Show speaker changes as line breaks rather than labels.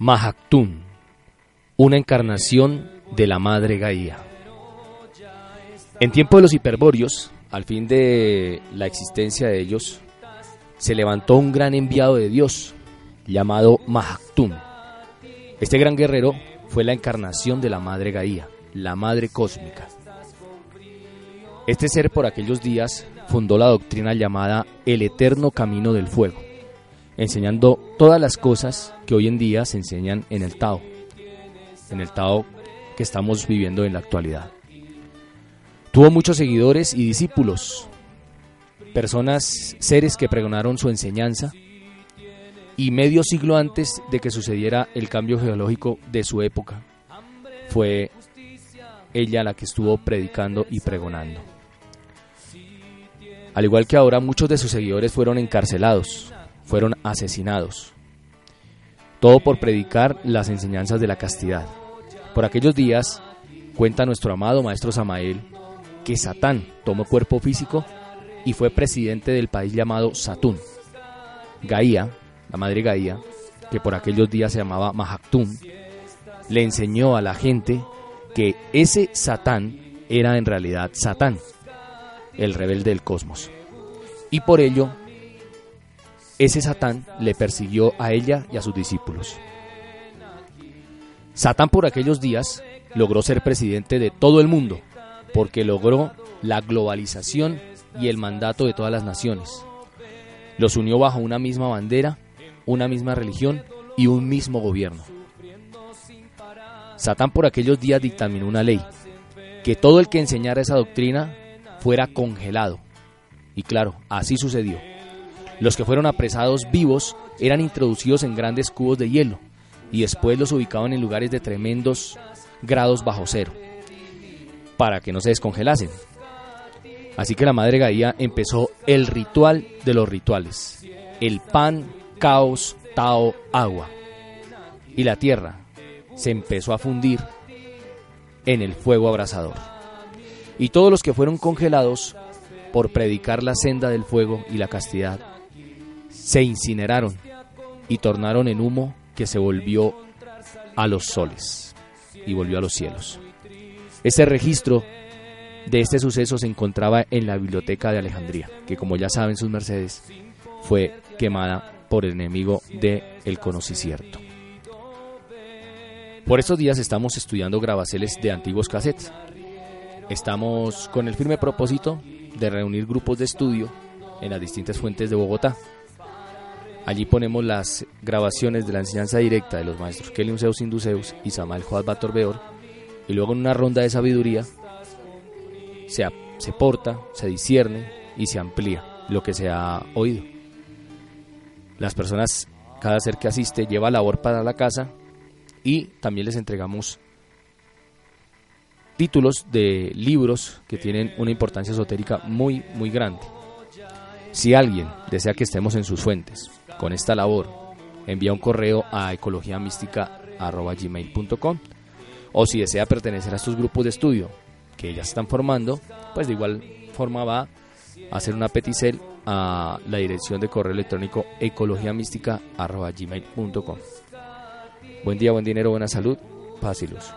Mahactún, una encarnación de la madre Gaía. En tiempo de los hiperbóreos, al fin de la existencia de ellos, se levantó un gran enviado de Dios llamado Mahactún. Este gran guerrero fue la encarnación de la madre Gaía, la madre cósmica. Este ser por aquellos días fundó la doctrina llamada el eterno camino del fuego enseñando todas las cosas que hoy en día se enseñan en el Tao, en el Tao que estamos viviendo en la actualidad. Tuvo muchos seguidores y discípulos, personas, seres que pregonaron su enseñanza, y medio siglo antes de que sucediera el cambio geológico de su época, fue ella la que estuvo predicando y pregonando. Al igual que ahora, muchos de sus seguidores fueron encarcelados, fueron asesinados. Todo por predicar las enseñanzas de la castidad. Por aquellos días, cuenta nuestro amado maestro Samael, que Satán tomó cuerpo físico y fue presidente del país llamado Satún. Gaía, la madre Gaía, que por aquellos días se llamaba Mahactún, le enseñó a la gente que ese Satán era en realidad Satán, el rebelde del cosmos. Y por ello ese Satán le persiguió a ella y a sus discípulos. Satán por aquellos días logró ser presidente de todo el mundo, porque logró la globalización y el mandato de todas las naciones. Los unió bajo una misma bandera, una misma religión y un mismo gobierno. Satán por aquellos días dictaminó una ley, que todo el que enseñara esa doctrina fuera congelado. Y claro, así sucedió. Los que fueron apresados vivos eran introducidos en grandes cubos de hielo y después los ubicaban en lugares de tremendos grados bajo cero para que no se descongelasen. Así que la Madre Gaía empezó el ritual de los rituales, el pan, caos, tao, agua. Y la tierra se empezó a fundir en el fuego abrasador. Y todos los que fueron congelados por predicar la senda del fuego y la castidad se incineraron y tornaron en humo que se volvió a los soles y volvió a los cielos. Este registro de este suceso se encontraba en la biblioteca de Alejandría, que como ya saben sus mercedes, fue quemada por el enemigo de el conocicierto. Por estos días estamos estudiando grabaceles de antiguos cassettes. Estamos con el firme propósito de reunir grupos de estudio en las distintas fuentes de Bogotá Allí ponemos las grabaciones de la enseñanza directa de los maestros Kelium Zeus Induceus y Samal Joad Bator y luego en una ronda de sabiduría se, se porta, se discierne y se amplía lo que se ha oído. Las personas, cada ser que asiste, lleva labor para la casa y también les entregamos títulos de libros que tienen una importancia esotérica muy, muy grande. Si alguien desea que estemos en sus fuentes con esta labor, envía un correo a ecologiamística.gmail.com o si desea pertenecer a estos grupos de estudio que ya están formando, pues de igual forma va a hacer una peticel a la dirección de correo electrónico ecologiamística.gmail.com Buen día, buen dinero, buena salud, paz y luz.